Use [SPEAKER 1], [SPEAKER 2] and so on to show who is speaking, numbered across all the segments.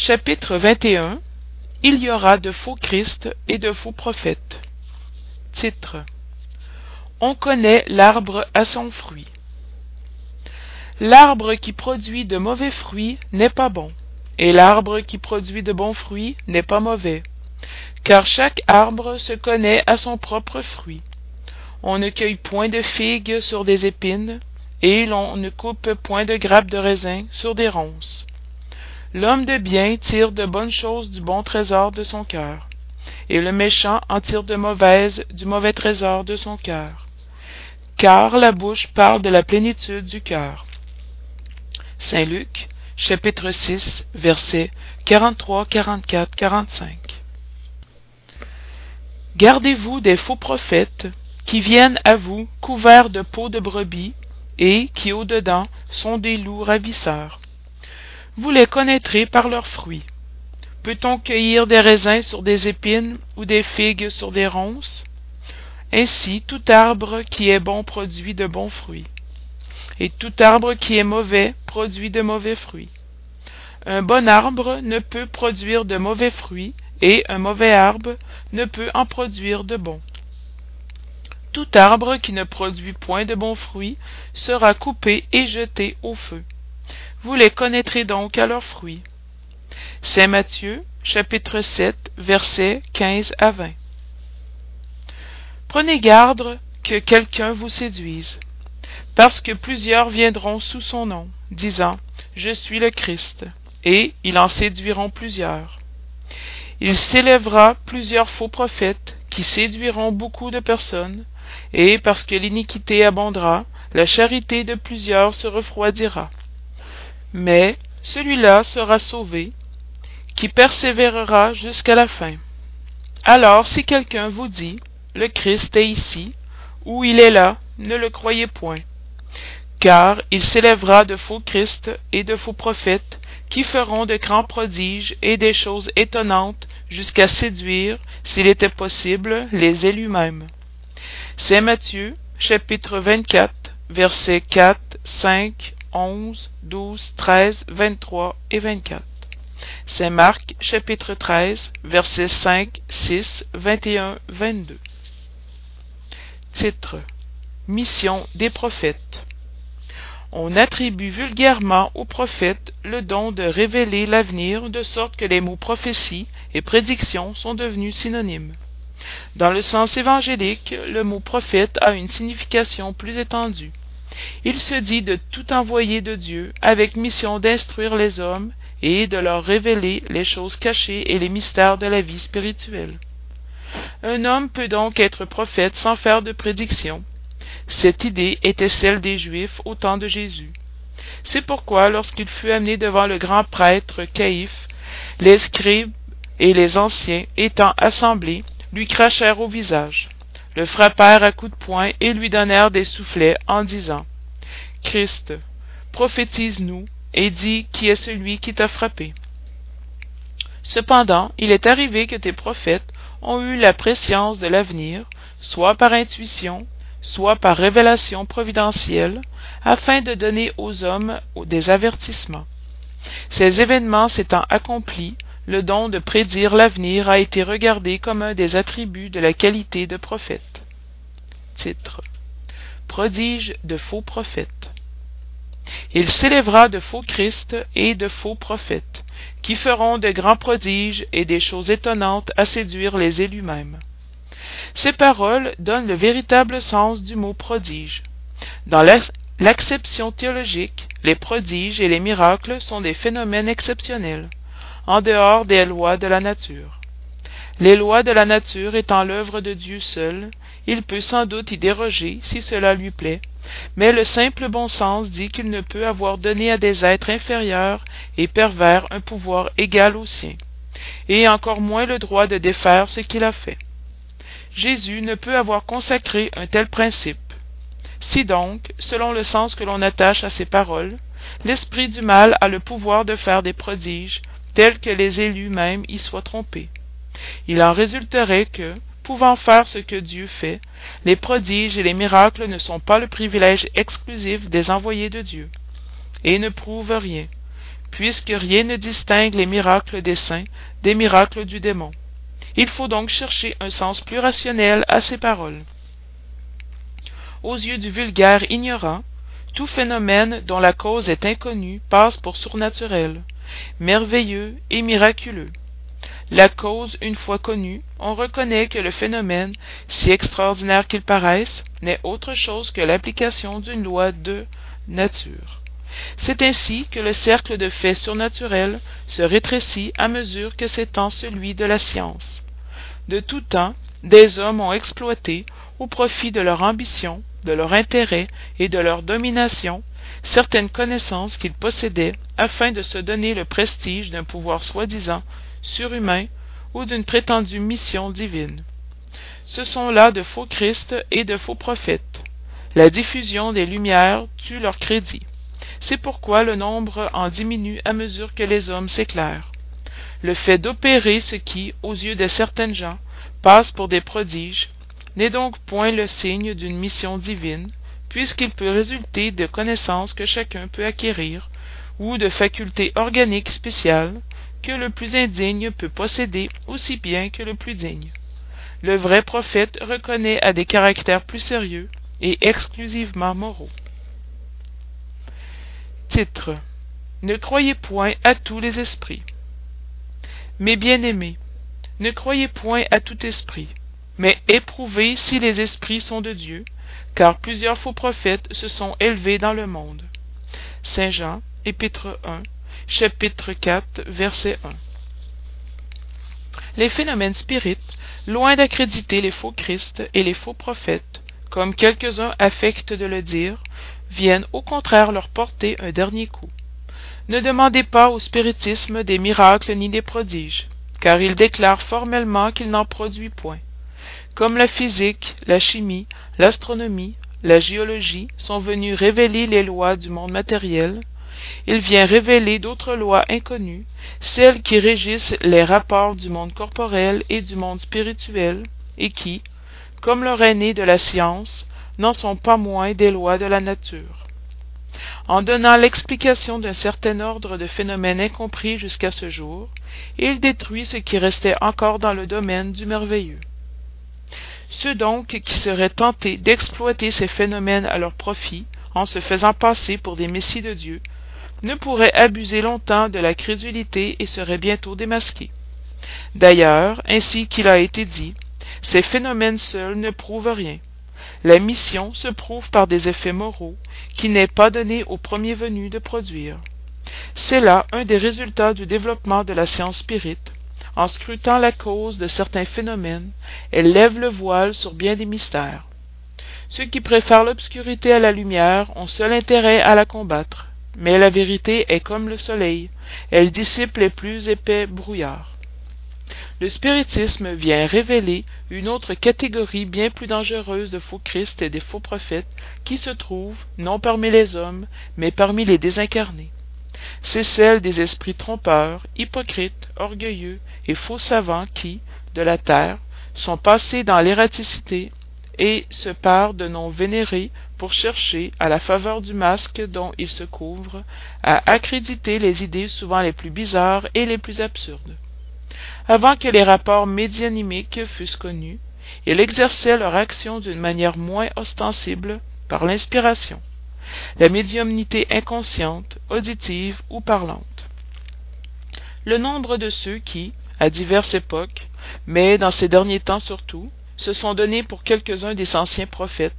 [SPEAKER 1] chapitre 21 il y aura de faux christ et de faux prophètes. Titre. On connaît l'arbre à son fruit. L'arbre qui produit de mauvais fruits n'est pas bon et l'arbre qui produit de bons fruits n'est pas mauvais. Car chaque arbre se connaît à son propre fruit. On ne cueille point de figues sur des épines et l'on ne coupe point de grappes de raisin sur des ronces l'homme de bien tire de bonnes choses du bon trésor de son cœur et le méchant en tire de mauvaises du mauvais trésor de son cœur. Car la bouche parle de la plénitude du cœur. Saint luc chapitre 6 versets 43 44 45 gardez-vous des faux prophètes qui viennent à vous couverts de peau de brebis et qui au dedans sont des loups ravisseurs vous les connaîtrez par leurs fruits. Peut-on cueillir des raisins sur des épines ou des figues sur des ronces? Ainsi tout arbre qui est bon produit de bons fruits. Et tout arbre qui est mauvais produit de mauvais fruits. Un bon arbre ne peut produire de mauvais fruits et un mauvais arbre ne peut en produire de bons. Tout arbre qui ne produit point de bons fruits sera coupé et jeté au feu vous les connaîtrez donc à leurs fruits. Saint matthieu chapitre 7 versets 15 à 20 prenez garde que quelqu'un vous séduise parce que plusieurs viendront sous son nom disant je suis le christ et ils en séduiront plusieurs. Il s'élèvera plusieurs faux prophètes qui séduiront beaucoup de personnes et parce que l'iniquité abondera la charité de plusieurs se refroidira mais celui-là sera sauvé qui persévérera jusqu'à la fin. Alors si quelqu'un vous dit le christ est ici ou il est là ne le croyez point car il s'élèvera de faux christs et de faux prophètes qui feront de grands prodiges et des choses étonnantes jusqu'à séduire s'il était possible les élus mêmes. Saint matthieu chapitre 24 versets 4 5 11 12 13 23 et 24 saint marc chapitre 13 versets 5 6 21 22 titre. Mission des prophètes. On attribue vulgairement aux prophètes le don de révéler l'avenir de sorte que les mots prophétie et prédiction sont devenus synonymes. Dans le sens évangélique le mot prophète a une signification plus étendue il se dit de tout envoyé de dieu avec mission d'instruire les hommes et de leur révéler les choses cachées et les mystères de la vie spirituelle. Un homme peut donc être prophète sans faire de prédiction. Cette idée était celle des juifs au temps de jésus. C'est pourquoi lorsqu'il fut amené devant le grand prêtre caïphe les scribes et les anciens étant assemblés lui crachèrent au visage le frappèrent à coups de poing et lui donnèrent des soufflets en disant christ prophétise nous et dis qui est celui qui t'a frappé cependant il est arrivé que tes prophètes ont eu la prescience de l'avenir soit par intuition soit par révélation providentielle afin de donner aux hommes des avertissements. Ces événements s'étant accomplis le don de prédire l'avenir a été regardé comme un des attributs de la qualité de prophète. Titre. Prodige de faux prophètes. Il s'élèvera de faux christ et de faux prophètes qui feront de grands prodiges et des choses étonnantes à séduire les élus mêmes. Ces paroles donnent le véritable sens du mot prodige. Dans l'acception théologique les prodiges et les miracles sont des phénomènes exceptionnels en dehors des lois de la nature. Les lois de la nature étant l'œuvre de dieu seul il peut sans doute y déroger si cela lui plaît. Mais le simple bon sens dit qu'il ne peut avoir donné à des êtres inférieurs et pervers un pouvoir égal au sien et encore moins le droit de défaire ce qu'il a fait. Jésus ne peut avoir consacré un tel principe. Si donc selon le sens que l'on attache à ces paroles l'esprit du mal a le pouvoir de faire des prodiges tels que les élus mêmes y soient trompés il en résulterait que pouvant faire ce que dieu fait les prodiges et les miracles ne sont pas le privilège exclusif des envoyés de dieu et ne prouvent rien puisque rien ne distingue les miracles des saints des miracles du démon. Il faut donc chercher un sens plus rationnel à ces paroles. Aux yeux du vulgaire ignorant, tout phénomène dont la cause est inconnue passe pour surnaturel, merveilleux et miraculeux. La cause une fois connue, on reconnaît que le phénomène, si extraordinaire qu'il paraisse, n'est autre chose que l'application d'une loi de nature. C'est ainsi que le cercle de faits surnaturels se rétrécit à mesure que s'étend celui de la science. De tout temps, des hommes ont exploité, au profit de leur ambition, de leur intérêt et de leur domination, certaines connaissances qu'ils possédaient afin de se donner le prestige d'un pouvoir soi-disant surhumain ou d'une prétendue mission divine. Ce sont là de faux Christ et de faux prophètes. La diffusion des lumières tue leur crédit. C'est pourquoi le nombre en diminue à mesure que les hommes s'éclairent. Le fait d'opérer ce qui, aux yeux de certaines gens, passe pour des prodiges, n'est donc point le signe d'une mission divine, puisqu'il peut résulter de connaissances que chacun peut acquérir, ou de facultés organiques spéciales, que le plus indigne peut posséder aussi bien que le plus digne. Le vrai prophète reconnaît à des caractères plus sérieux et exclusivement moraux. Titre. Ne croyez point à tous les esprits. Mes bien-aimés, ne croyez point à tout esprit, mais éprouvez si les esprits sont de Dieu, car plusieurs faux prophètes se sont élevés dans le monde. Saint Jean, épître 1, chapitre 4, verset 1. Les phénomènes spirites, loin d'accréditer les faux Christ et les faux prophètes, comme quelques-uns affectent de le dire, viennent au contraire leur porter un dernier coup. Ne demandez pas au spiritisme des miracles ni des prodiges, car il déclare formellement qu'il n'en produit point. Comme la physique, la chimie, l'astronomie, la géologie sont venus révéler les lois du monde matériel, il vient révéler d'autres lois inconnues, celles qui régissent les rapports du monde corporel et du monde spirituel, et qui, comme leur aîné de la science, n'en sont pas moins des lois de la nature. En donnant l'explication d'un certain ordre de phénomènes incompris jusqu'à ce jour, il détruit ce qui restait encore dans le domaine du merveilleux. Ceux donc qui seraient tentés d'exploiter ces phénomènes à leur profit, en se faisant passer pour des messies de Dieu, ne pourrait abuser longtemps de la crédulité et serait bientôt démasqué. D'ailleurs, ainsi qu'il a été dit, ces phénomènes seuls ne prouvent rien. La mission se prouve par des effets moraux qui n'est pas donné au premier venu de produire. C'est là un des résultats du développement de la science spirite. En scrutant la cause de certains phénomènes, elle lève le voile sur bien des mystères. Ceux qui préfèrent l'obscurité à la lumière ont seul intérêt à la combattre mais la vérité est comme le soleil, elle dissipe les plus épais brouillards. Le spiritisme vient révéler une autre catégorie bien plus dangereuse de faux Christ et des faux prophètes qui se trouve, non parmi les hommes, mais parmi les désincarnés. C'est celle des esprits trompeurs, hypocrites, orgueilleux et faux savants qui, de la terre, sont passés dans l'ératicité et se parent de noms vénérés pour chercher, à la faveur du masque dont ils se couvrent, à accréditer les idées souvent les plus bizarres et les plus absurdes. Avant que les rapports médianimiques fussent connus, ils exerçaient leur action d'une manière moins ostensible par l'inspiration, la médiumnité inconsciente, auditive ou parlante. Le nombre de ceux qui, à diverses époques, mais dans ces derniers temps surtout, se sont donnés pour quelques-uns des anciens prophètes,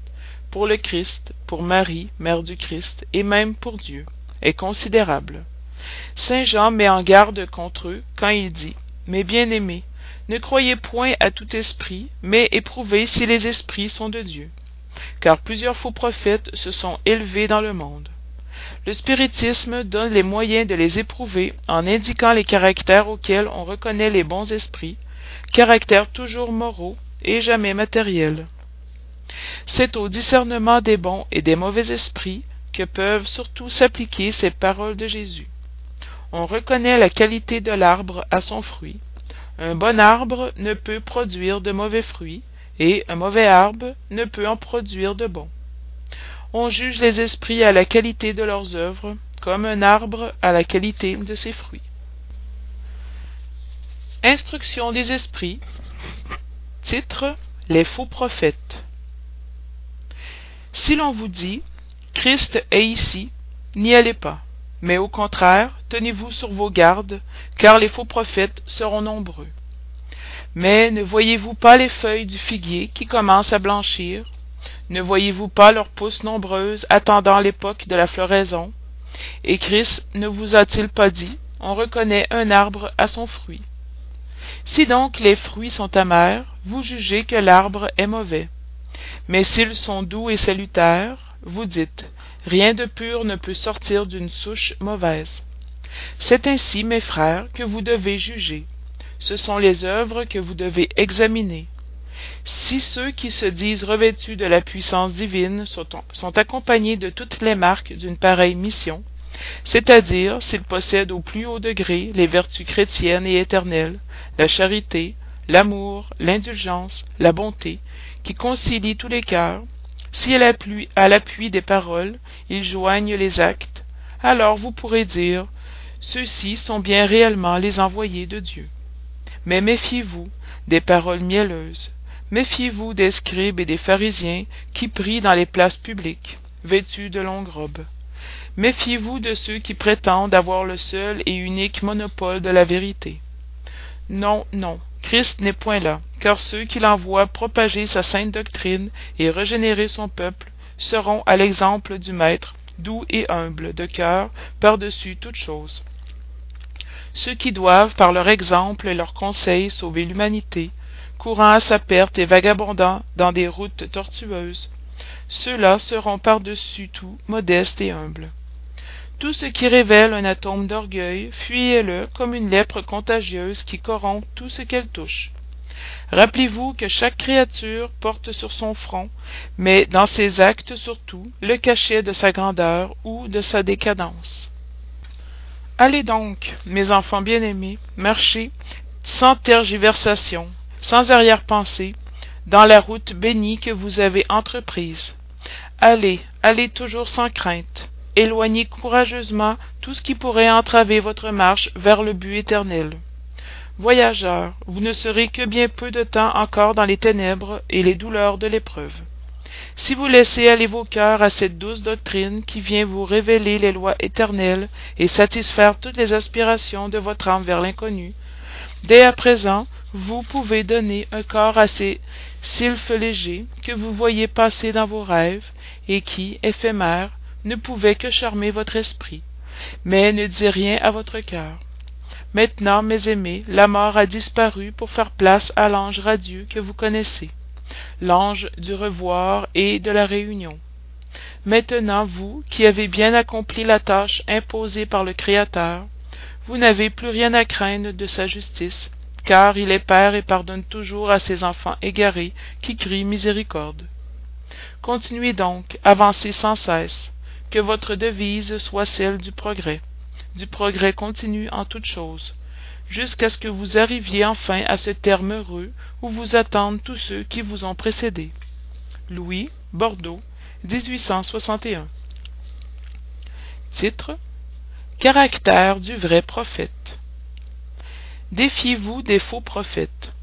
[SPEAKER 1] pour le Christ, pour Marie, mère du Christ, et même pour Dieu, est considérable. Saint Jean met en garde contre eux quand il dit Mes bien-aimés, ne croyez point à tout esprit, mais éprouvez si les esprits sont de Dieu. Car plusieurs faux prophètes se sont élevés dans le monde. Le spiritisme donne les moyens de les éprouver en indiquant les caractères auxquels on reconnaît les bons esprits, caractères toujours moraux et jamais matériels. C'est au discernement des bons et des mauvais esprits que peuvent surtout s'appliquer ces paroles de Jésus. On reconnaît la qualité de l'arbre à son fruit. Un bon arbre ne peut produire de mauvais fruits, et un mauvais arbre ne peut en produire de bons. On juge les esprits à la qualité de leurs œuvres, comme un arbre à la qualité de ses fruits. Instruction des esprits. Titre Les faux prophètes. Si l'on vous dit Christ est ici, n'y allez pas, mais au contraire, tenez-vous sur vos gardes, car les faux prophètes seront nombreux. Mais ne voyez-vous pas les feuilles du figuier qui commencent à blanchir? Ne voyez-vous pas leurs pousses nombreuses attendant l'époque de la floraison? Et Christ ne vous a-t-il pas dit On reconnaît un arbre à son fruit Si donc les fruits sont amers, vous jugez que l'arbre est mauvais. Mais s'ils sont doux et salutaires, vous dites Rien de pur ne peut sortir d'une souche mauvaise. C'est ainsi, mes frères, que vous devez juger ce sont les œuvres que vous devez examiner. Si ceux qui se disent revêtus de la puissance divine sont, accompagnés de toutes les marques d'une pareille mission, c'est-à-dire s'ils possèdent au plus haut degré les vertus chrétiennes et éternelles, la charité, l'amour, l'indulgence, la bonté, qui concilient tous les cœurs, si à l'appui des paroles ils joignent les actes, alors vous pourrez dire Ceux-ci sont bien réellement les envoyés de Dieu. Mais méfiez-vous des paroles mielleuses. Méfiez-vous des scribes et des pharisiens qui prient dans les places publiques, vêtus de longues robes. Méfiez-vous de ceux qui prétendent avoir le seul et unique monopole de la vérité. Non, non, Christ n'est point là, car ceux qui l'envoient propager sa sainte doctrine et régénérer son peuple seront à l'exemple du Maître, doux et humble de cœur par-dessus toutes choses ceux qui doivent par leur exemple et leurs conseils sauver l'humanité courant à sa perte et vagabondant dans des routes tortueuses ceux-là seront par-dessus tout modestes et humbles. Tout ce qui révèle un atome d'orgueil fuyez-le comme une lèpre contagieuse qui corrompt tout ce qu'elle touche. Rappelez-vous que chaque créature porte sur son front mais dans ses actes surtout le cachet de sa grandeur ou de sa décadence allez donc mes enfants bien-aimés marchez sans tergiversation sans arrière-pensée dans la route bénie que vous avez entreprise. Allez allez toujours sans crainte. Éloignez courageusement tout ce qui pourrait entraver votre marche vers le but éternel. Voyageurs vous ne serez que bien peu de temps encore dans les ténèbres et les douleurs de l'épreuve si vous laissez aller vos cœurs à cette douce doctrine qui vient vous révéler les lois éternelles et satisfaire toutes les aspirations de votre âme vers l'inconnu, dès à présent vous pouvez donner un corps à ces sylphes légers que vous voyez passer dans vos rêves et qui, éphémères, ne pouvaient que charmer votre esprit, mais ne dit rien à votre cœur. Maintenant, mes aimés, la mort a disparu pour faire place à l'ange radieux que vous connaissez l'ange du revoir et de la réunion. Maintenant, vous, qui avez bien accompli la tâche imposée par le Créateur, vous n'avez plus rien à craindre de sa justice, car il est Père et pardonne toujours à ses enfants égarés qui crient miséricorde. Continuez donc, avancez sans cesse, que votre devise soit celle du progrès, du progrès continu en toutes choses, jusqu'à ce que vous arriviez enfin à ce terme heureux où vous attendent tous ceux qui vous ont précédé. Louis, Bordeaux, 1861. Titre Caractère du vrai prophète. Défiez-vous des faux prophètes.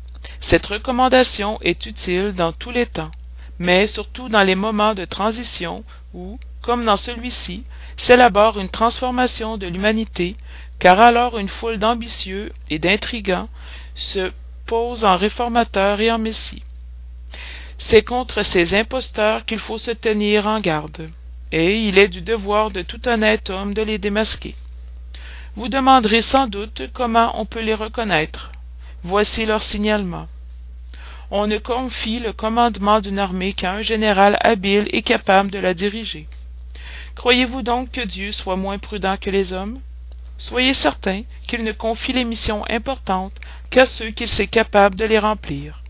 [SPEAKER 1] Cette recommandation est utile dans tous les temps, mais surtout dans les moments de transition où, comme dans celui-ci, s'élabore une transformation de l'humanité car alors une foule d'ambitieux et d'intrigants se pose en réformateur et en messie. C'est contre ces imposteurs qu'il faut se tenir en garde, et il est du devoir de tout honnête homme de les démasquer. Vous demanderez sans doute comment on peut les reconnaître. Voici leur signalement. On ne confie le commandement d'une armée qu'à un général habile et capable de la diriger. Croyez-vous donc que Dieu soit moins prudent que les hommes? Soyez certain qu'il ne confie les missions importantes qu'à ceux qu'il sait capables de les remplir,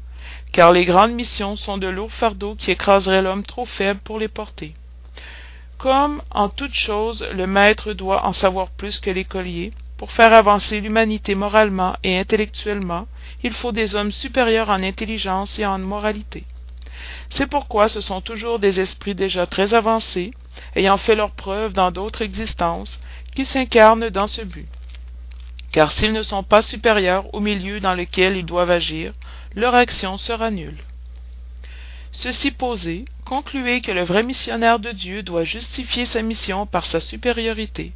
[SPEAKER 1] car les grandes missions sont de lourds fardeaux qui écraseraient l'homme trop faible pour les porter. Comme en toute chose le maître doit en savoir plus que l'écolier, pour faire avancer l'humanité moralement et intellectuellement, il faut des hommes supérieurs en intelligence et en moralité. C'est pourquoi ce sont toujours des esprits déjà très avancés, ayant fait leur preuve dans d'autres existences, qui s'incarnent dans ce but. Car s'ils ne sont pas supérieurs au milieu dans lequel ils doivent agir, leur action sera nulle. Ceci posé, concluez que le vrai missionnaire de Dieu doit justifier sa mission par sa supériorité,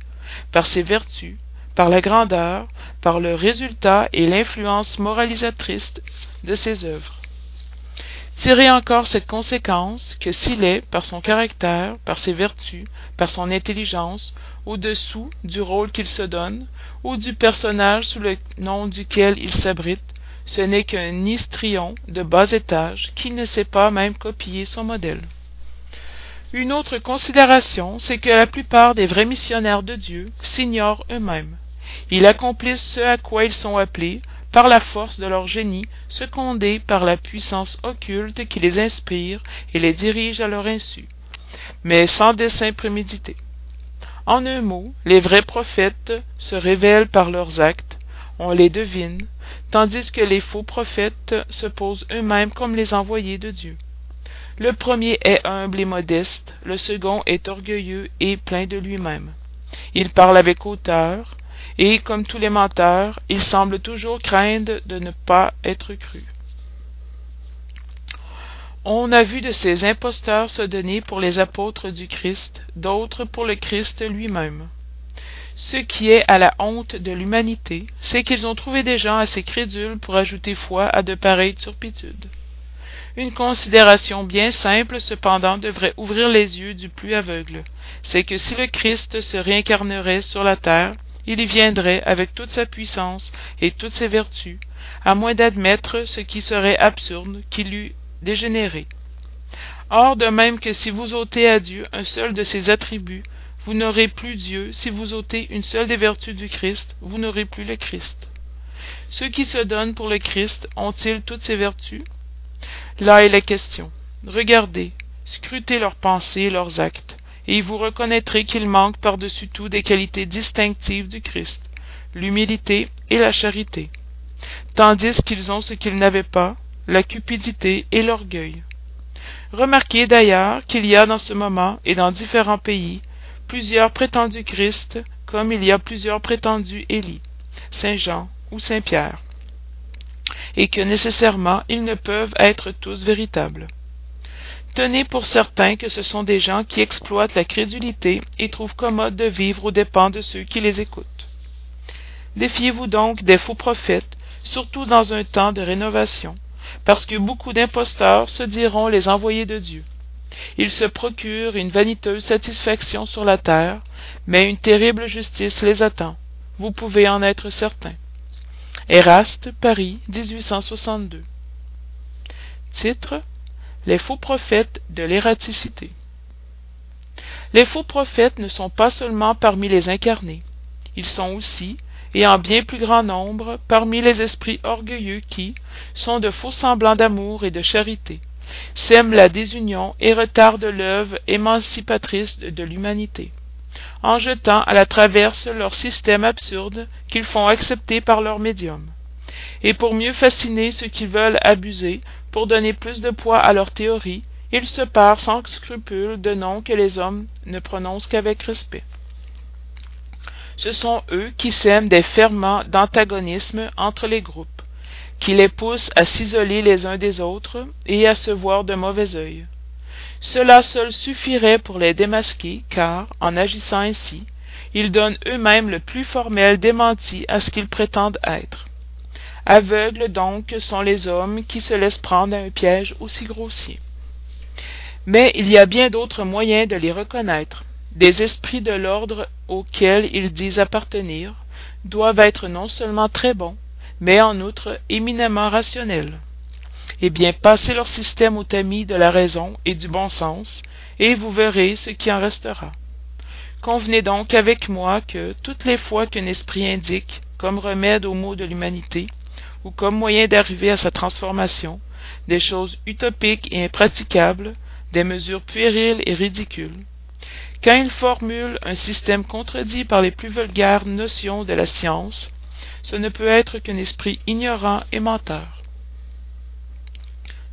[SPEAKER 1] par ses vertus, par la grandeur, par le résultat et l'influence moralisatrice de ses œuvres. Tirez encore cette conséquence que s'il est, par son caractère, par ses vertus, par son intelligence, au-dessous du rôle qu'il se donne, ou du personnage sous le nom duquel il s'abrite, ce n'est qu'un histrion de bas étage qui ne sait pas même copier son modèle. Une autre considération, c'est que la plupart des vrais missionnaires de Dieu s'ignorent eux-mêmes. Ils accomplissent ce à quoi ils sont appelés, par la force de leur génie, secondé par la puissance occulte qui les inspire et les dirige à leur insu, mais sans dessein prémédité. En un mot, les vrais prophètes se révèlent par leurs actes, on les devine, tandis que les faux prophètes se posent eux-mêmes comme les envoyés de Dieu. Le premier est humble et modeste, le second est orgueilleux et plein de lui-même. Il parle avec hauteur, et comme tous les menteurs, il semble toujours craindre de ne pas être cru. On a vu de ces imposteurs se donner pour les apôtres du Christ, d'autres pour le Christ lui-même. Ce qui est à la honte de l'humanité, c'est qu'ils ont trouvé des gens assez crédules pour ajouter foi à de pareilles turpitudes. Une considération bien simple cependant devrait ouvrir les yeux du plus aveugle, c'est que si le Christ se réincarnerait sur la terre, il y viendrait avec toute sa puissance et toutes ses vertus, à moins d'admettre ce qui serait absurde qu'il eût dégénéré. Or, de même que si vous ôtez à Dieu un seul de ses attributs, vous n'aurez plus Dieu, si vous ôtez une seule des vertus du Christ, vous n'aurez plus le Christ. Ceux qui se donnent pour le Christ ont-ils toutes ces vertus? Là est la question. Regardez, scrutez leurs pensées, leurs actes et vous reconnaîtrez qu'il manque par-dessus tout des qualités distinctives du Christ, l'humilité et la charité, tandis qu'ils ont ce qu'ils n'avaient pas, la cupidité et l'orgueil. Remarquez d'ailleurs qu'il y a dans ce moment et dans différents pays plusieurs prétendus Christ, comme il y a plusieurs prétendus Élie, Saint Jean ou Saint Pierre, et que nécessairement ils ne peuvent être tous véritables. Tenez pour certain que ce sont des gens qui exploitent la crédulité et trouvent commode de vivre aux dépens de ceux qui les écoutent. Défiez-vous donc des faux prophètes, surtout dans un temps de rénovation, parce que beaucoup d'imposteurs se diront les envoyés de Dieu. Ils se procurent une vaniteuse satisfaction sur la terre, mais une terrible justice les attend. Vous pouvez en être certain. Paris, 1862. Titre les faux prophètes de l'ératicité. Les faux prophètes ne sont pas seulement parmi les incarnés, ils sont aussi, et en bien plus grand nombre, parmi les esprits orgueilleux qui sont de faux semblants d'amour et de charité, sèment la désunion et retardent l'œuvre émancipatrice de l'humanité, en jetant à la traverse leur système absurde qu'ils font accepter par leur médium. Et pour mieux fasciner ceux qui veulent abuser, pour donner plus de poids à leur théorie, ils se parent sans scrupule de noms que les hommes ne prononcent qu'avec respect. Ce sont eux qui sèment des ferments d'antagonisme entre les groupes, qui les poussent à s'isoler les uns des autres et à se voir de mauvais œil. Cela seul suffirait pour les démasquer, car, en agissant ainsi, ils donnent eux-mêmes le plus formel démenti à ce qu'ils prétendent être. Aveugles donc sont les hommes qui se laissent prendre à un piège aussi grossier. Mais il y a bien d'autres moyens de les reconnaître. Des esprits de l'ordre auxquels ils disent appartenir doivent être non seulement très bons, mais en outre éminemment rationnels. Eh bien, passez leur système au tamis de la raison et du bon sens, et vous verrez ce qui en restera. Convenez donc avec moi que, toutes les fois qu'un esprit indique, comme remède aux maux de l'humanité, ou comme moyen d'arriver à sa transformation, des choses utopiques et impraticables, des mesures puériles et ridicules. Quand il formule un système contredit par les plus vulgaires notions de la science, ce ne peut être qu'un esprit ignorant et menteur.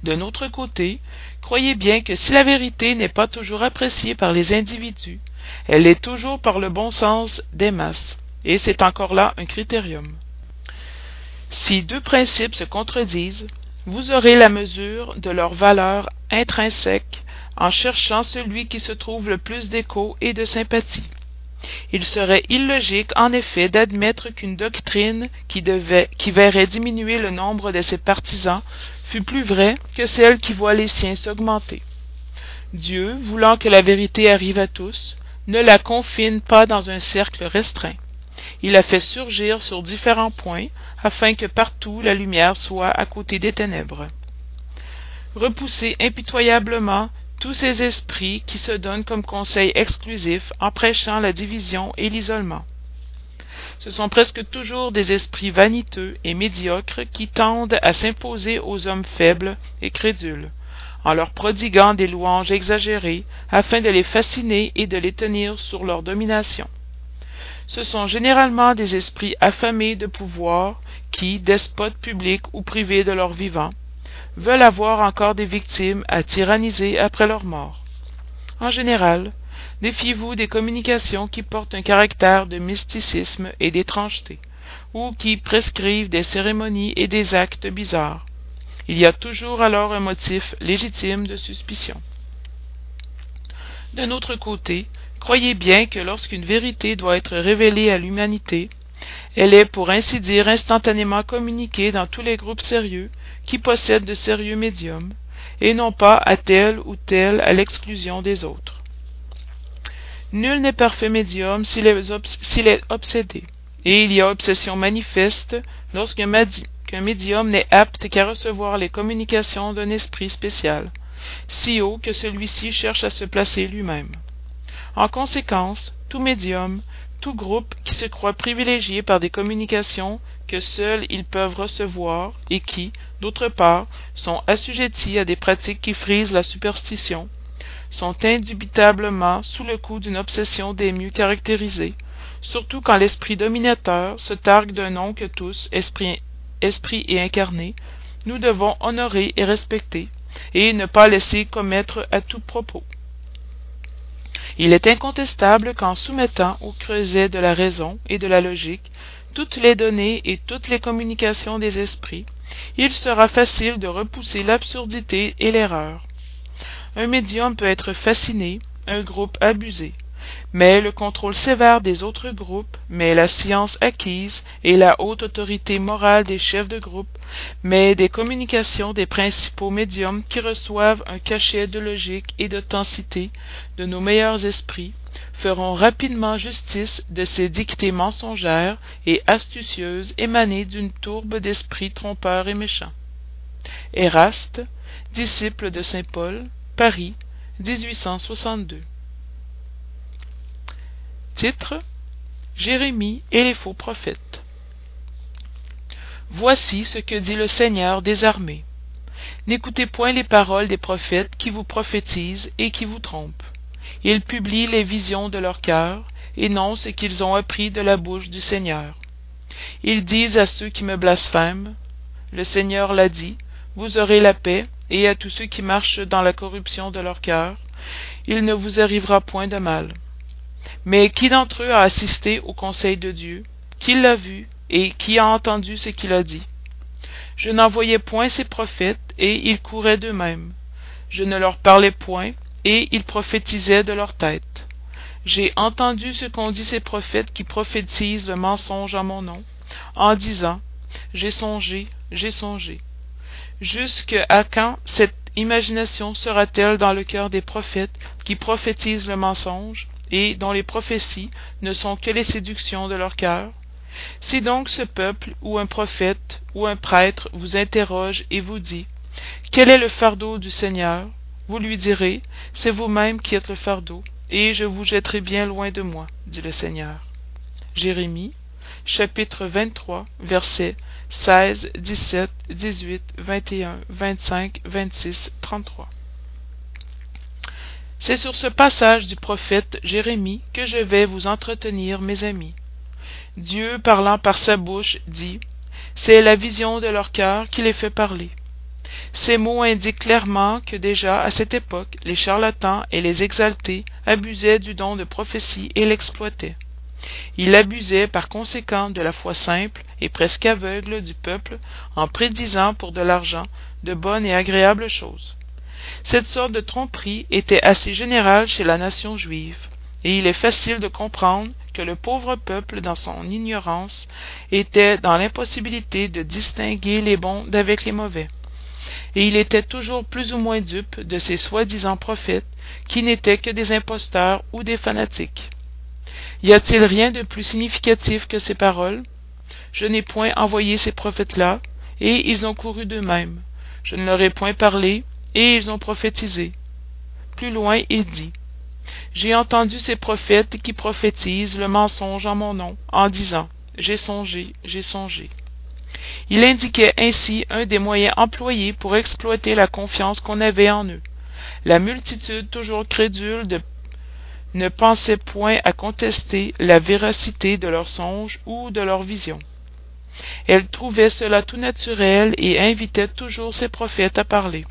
[SPEAKER 1] D'un autre côté, croyez bien que si la vérité n'est pas toujours appréciée par les individus, elle l'est toujours par le bon sens des masses, et c'est encore là un critérium. Si deux principes se contredisent, vous aurez la mesure de leur valeur intrinsèque en cherchant celui qui se trouve le plus d'écho et de sympathie. Il serait illogique en effet d'admettre qu'une doctrine qui, devait, qui verrait diminuer le nombre de ses partisans fût plus vraie que celle qui voit les siens s'augmenter. Dieu, voulant que la vérité arrive à tous, ne la confine pas dans un cercle restreint. Il la fait surgir sur différents points, afin que partout la lumière soit à côté des ténèbres. Repousser impitoyablement tous ces esprits qui se donnent comme conseil exclusif en prêchant la division et l'isolement. Ce sont presque toujours des esprits vaniteux et médiocres qui tendent à s'imposer aux hommes faibles et crédules, en leur prodiguant des louanges exagérées afin de les fasciner et de les tenir sur leur domination. Ce sont généralement des esprits affamés de pouvoir qui, despotes publics ou privés de leur vivant, veulent avoir encore des victimes à tyranniser après leur mort. En général, défiez-vous des communications qui portent un caractère de mysticisme et d'étrangeté, ou qui prescrivent des cérémonies et des actes bizarres. Il y a toujours alors un motif légitime de suspicion. D'un autre côté, croyez bien que lorsqu'une vérité doit être révélée à l'humanité, elle est pour ainsi dire instantanément communiquée dans tous les groupes sérieux qui possèdent de sérieux médiums, et non pas à tel ou tel à l'exclusion des autres. Nul n'est parfait médium s'il est, obsédé, et il y a obsession manifeste lorsqu'un médium n'est apte qu'à recevoir les communications d'un esprit spécial, si haut que celui-ci cherche à se placer lui-même. En conséquence, tout médium, tout groupe qui se croit privilégié par des communications que seuls ils peuvent recevoir et qui, d'autre part, sont assujettis à des pratiques qui frisent la superstition, sont indubitablement sous le coup d'une obsession des mieux caractérisées, surtout quand l'esprit dominateur se targue d'un nom que tous, esprit, esprit et incarné, nous devons honorer et respecter, et ne pas laisser commettre à tout propos. Il est incontestable qu'en soumettant au creuset de la raison et de la logique toutes les données et toutes les communications des esprits, il sera facile de repousser l'absurdité et l'erreur. Un médium peut être fasciné, un groupe abusé mais le contrôle sévère des autres groupes, mais la science acquise et la haute autorité morale des chefs de groupe, mais des communications des principaux médiums qui reçoivent un cachet de logique et d'authenticité de nos meilleurs esprits, feront rapidement justice de ces dictées mensongères et astucieuses émanées d'une tourbe d'esprits trompeurs et méchants. Eraste, disciple de saint Paul, Paris, 1862. Jérémie et les faux prophètes. Voici ce que dit le Seigneur des armées. N'écoutez point les paroles des prophètes qui vous prophétisent et qui vous trompent. Ils publient les visions de leur cœur et non ce qu'ils ont appris de la bouche du Seigneur. Ils disent à ceux qui me blasphèment, le Seigneur l'a dit, vous aurez la paix, et à tous ceux qui marchent dans la corruption de leur cœur, il ne vous arrivera point de mal. Mais qui d'entre eux a assisté au conseil de Dieu? Qui l'a vu, et qui a entendu ce qu'il a dit? Je n'envoyais point ces prophètes, et ils couraient d'eux-mêmes. Je ne leur parlais point, et ils prophétisaient de leur tête. J'ai entendu ce qu'ont dit ces prophètes qui prophétisent le mensonge en mon nom, en disant J'ai songé, j'ai songé. Jusque à quand cette imagination sera-t-elle dans le cœur des prophètes qui prophétisent le mensonge? Et dont les prophéties ne sont que les séductions de leur cœur. Si donc ce peuple ou un prophète ou un prêtre vous interroge et vous dit quel est le fardeau du seigneur? Vous lui direz c'est vous-même qui êtes le fardeau et je vous jetterai bien loin de moi dit le seigneur jérémie chapitre 23 versets 16, 17, 18, 21, 25, 26, 33 c'est sur ce passage du prophète Jérémie que je vais vous entretenir, mes amis. Dieu, parlant par sa bouche, dit C'est la vision de leur cœur qui les fait parler. ces mots indiquent clairement que déjà à cette époque les charlatans et les exaltés abusaient du don de prophétie et l'exploitaient ils abusaient par conséquent de la foi simple et presque aveugle du peuple en prédisant pour de l'argent de bonnes et agréables choses cette sorte de tromperie était assez générale chez la nation juive et il est facile de comprendre que le pauvre peuple dans son ignorance était dans l'impossibilité de distinguer les bons d'avec les mauvais. Et il était toujours plus ou moins dupe de ces soi-disant prophètes qui n'étaient que des imposteurs ou des fanatiques. Y a-t-il rien de plus significatif que ces paroles? Je n'ai point envoyé ces prophètes là et ils ont couru d'eux-mêmes. Je ne leur ai point parlé et ils ont prophétisé. Plus loin il dit j'ai entendu ces prophètes qui prophétisent le mensonge en mon nom en disant j'ai songé j'ai songé il indiquait ainsi un des moyens employés pour exploiter la confiance qu'on avait en eux. La multitude toujours crédule ne pensait point à contester la véracité de leurs songes ou de leurs visions elle trouvait cela tout naturel et invitait toujours ses prophètes à parler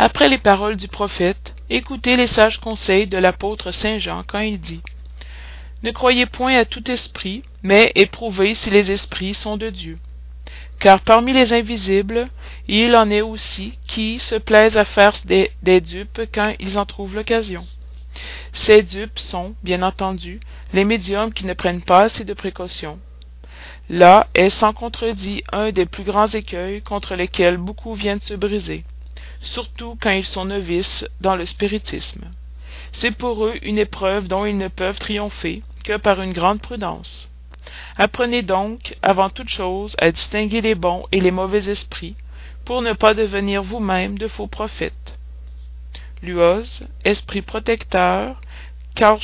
[SPEAKER 1] après les paroles du prophète écoutez les sages conseils de l'apôtre saint jean quand il dit ne croyez point à tout esprit mais éprouvez si les esprits sont de dieu. Car parmi les invisibles il en est aussi qui se plaisent à faire des, dupes quand ils en trouvent l'occasion. Ces dupes sont bien entendu les médiums qui ne prennent pas assez de précautions. Là est sans contredit un des plus grands écueils contre lesquels beaucoup viennent se briser surtout quand ils sont novices dans le spiritisme. C'est pour eux une épreuve dont ils ne peuvent triompher que par une grande prudence. Apprenez donc avant toute chose à distinguer les bons et les mauvais esprits pour ne pas devenir vous-même de faux prophètes. Luoz esprit protecteur karl